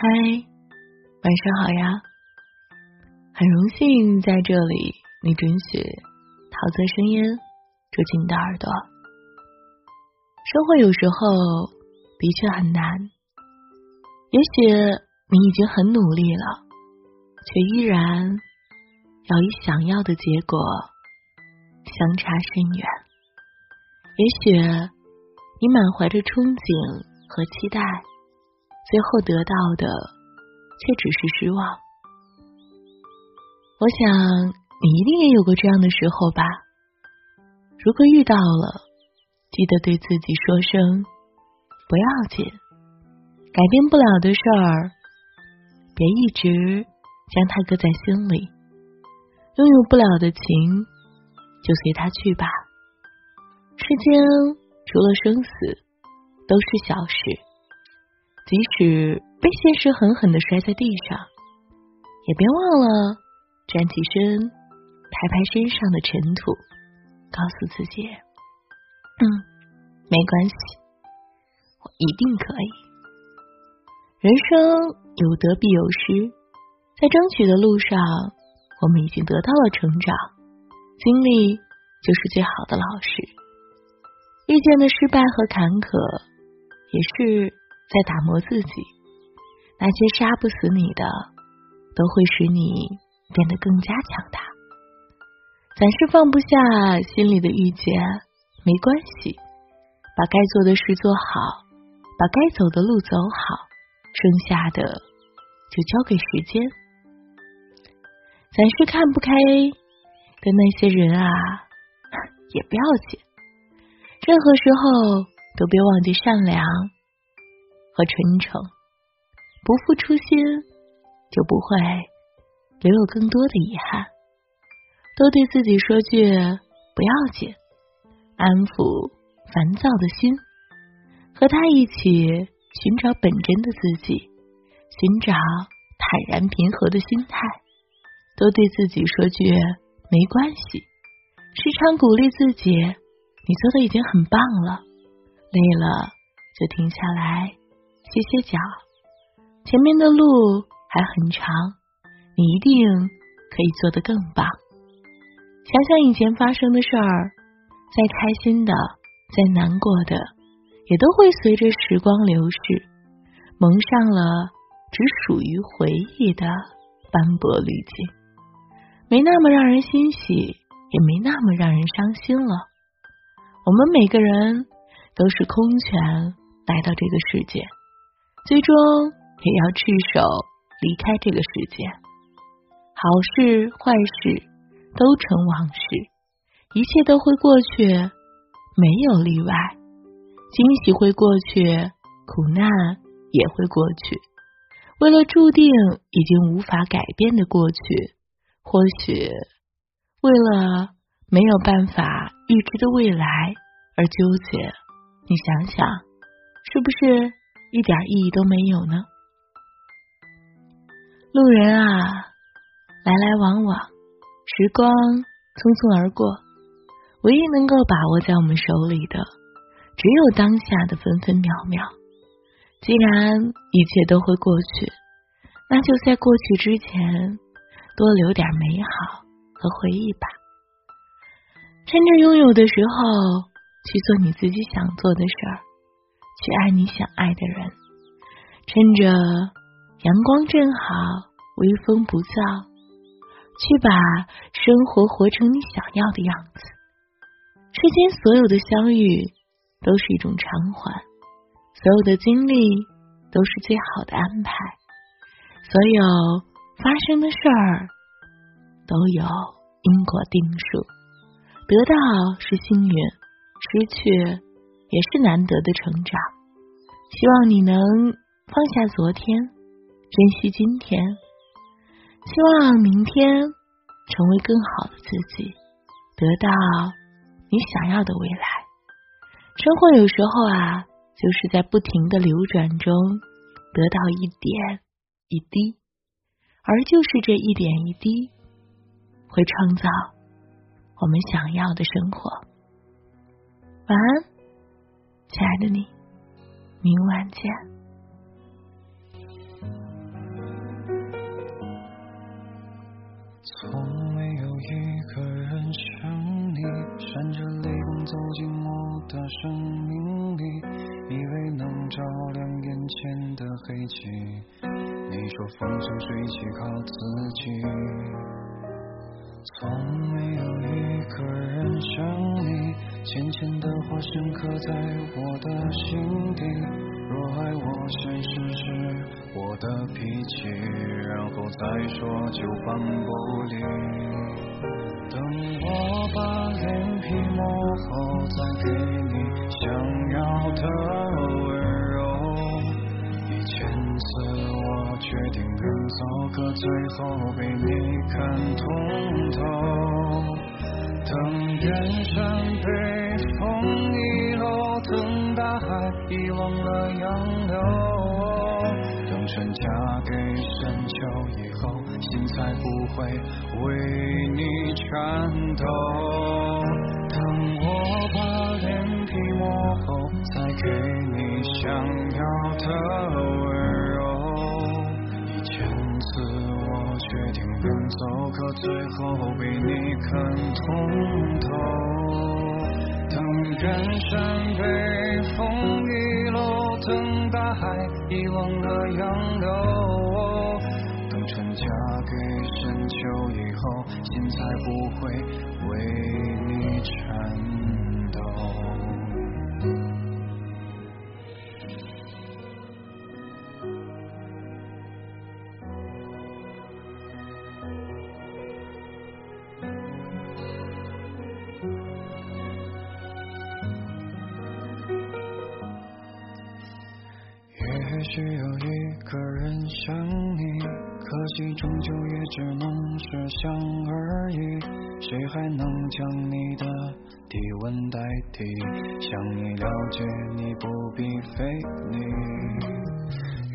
嗨，晚上好呀！很荣幸在这里，你准许桃色声音住进你的耳朵。生活有时候的确很难，也许你已经很努力了，却依然要与想要的结果相差甚远。也许你满怀着憧憬和期待。最后得到的却只是失望。我想你一定也有过这样的时候吧？如果遇到了，记得对自己说声不要紧，改变不了的事儿，别一直将它搁在心里。拥有不了的情，就随它去吧。世间除了生死，都是小事。即使被现实狠狠的摔在地上，也别忘了站起身，拍拍身上的尘土，告诉自己：“嗯，没关系，我一定可以。”人生有得必有失，在争取的路上，我们已经得到了成长。经历就是最好的老师，遇见的失败和坎坷，也是。在打磨自己，那些杀不死你的，都会使你变得更加强大。暂时放不下心里的郁结，没关系，把该做的事做好，把该走的路走好，剩下的就交给时间。暂时看不开的那些人啊，也不要紧，任何时候都别忘记善良。和真诚，不负初心，就不会留有更多的遗憾。多对自己说句不要紧，安抚烦躁的心，和他一起寻找本真的自己，寻找坦然平和的心态。多对自己说句没关系，时常鼓励自己，你做的已经很棒了。累了就停下来。歇歇脚，前面的路还很长，你一定可以做得更棒。想想以前发生的事儿，再开心的，再难过的，也都会随着时光流逝，蒙上了只属于回忆的斑驳滤镜，没那么让人欣喜，也没那么让人伤心了。我们每个人都是空拳来到这个世界。最终也要赤手离开这个世界，好事坏事都成往事，一切都会过去，没有例外。惊喜会过去，苦难也会过去。为了注定已经无法改变的过去，或许为了没有办法预知的未来而纠结，你想想，是不是？一点意义都没有呢。路人啊，来来往往，时光匆匆而过，唯一能够把握在我们手里的，只有当下的分分秒秒。既然一切都会过去，那就在过去之前多留点美好和回忆吧。趁着拥有的时候，去做你自己想做的事儿。去爱你想爱的人，趁着阳光正好，微风不燥，去把生活活成你想要的样子。世间所有的相遇都是一种偿还，所有的经历都是最好的安排，所有发生的事儿都有因果定数。得到是幸运，失去。也是难得的成长。希望你能放下昨天，珍惜今天。希望明天成为更好的自己，得到你想要的未来。生活有时候啊，就是在不停的流转中得到一点一滴，而就是这一点一滴，会创造我们想要的生活。晚安。亲爱的你，明晚见。从没有一个人像你，闪着泪光走进我的生命里，以为能照亮眼前的黑漆。你说风生水起靠自己。从浅浅的话深刻在我的心底。若爱我，先试试我的脾气，然后再说就放不离。等我把脸皮磨厚，再给你想要的温柔。一千次我决定远走，可最后被你看通透。等远山被风遗落，等大海遗忘了杨柳。等春嫁给深秋以后，心才不会为你颤抖。等我把脸皮磨厚，再给你想要的走，可最后被你看通透。当远山被风遗落，等大海遗忘了洋流。只有一个人想你，可惜终究也只能是想而已。谁还能将你的体温代替？想你了解你，不必费力。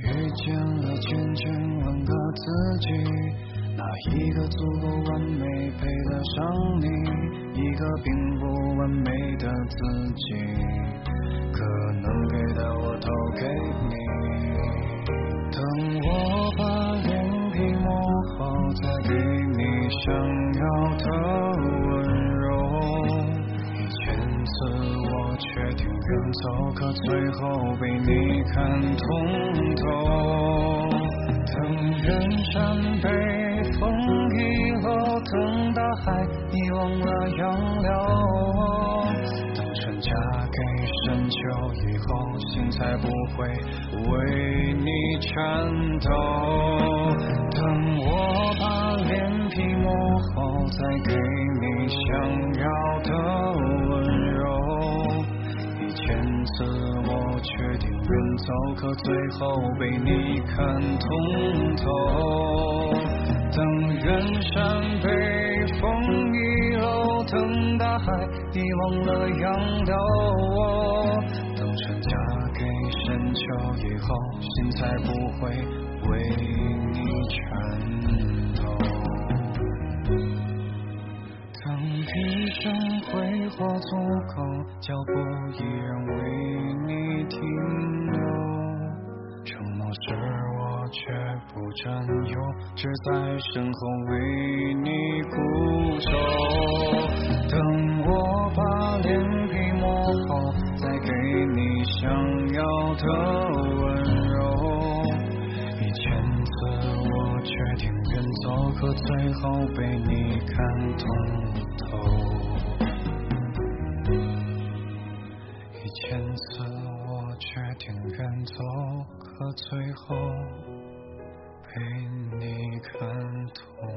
遇见了千千万个自己，哪一个足够完美配得上你？一个并不完美的自己，最后被你看通透。等远山被风遗落，等大海遗忘了洋流。等春嫁给深秋以后，心才不会为你颤抖。等我把脸皮磨厚，再给你想我决定远走，可最后被你看通透。等远山被风遗落，等大海遗忘了洋流。等春嫁给深秋以后，心才不会为你颤抖。一生挥霍足够，脚步依然为你停留。承诺时我却不占有，只在身后为你固守。等我把脸皮磨厚，再给你想要的温柔。一千次我决定远走，可最后被你看透。千次我决定远走，可最后被你看透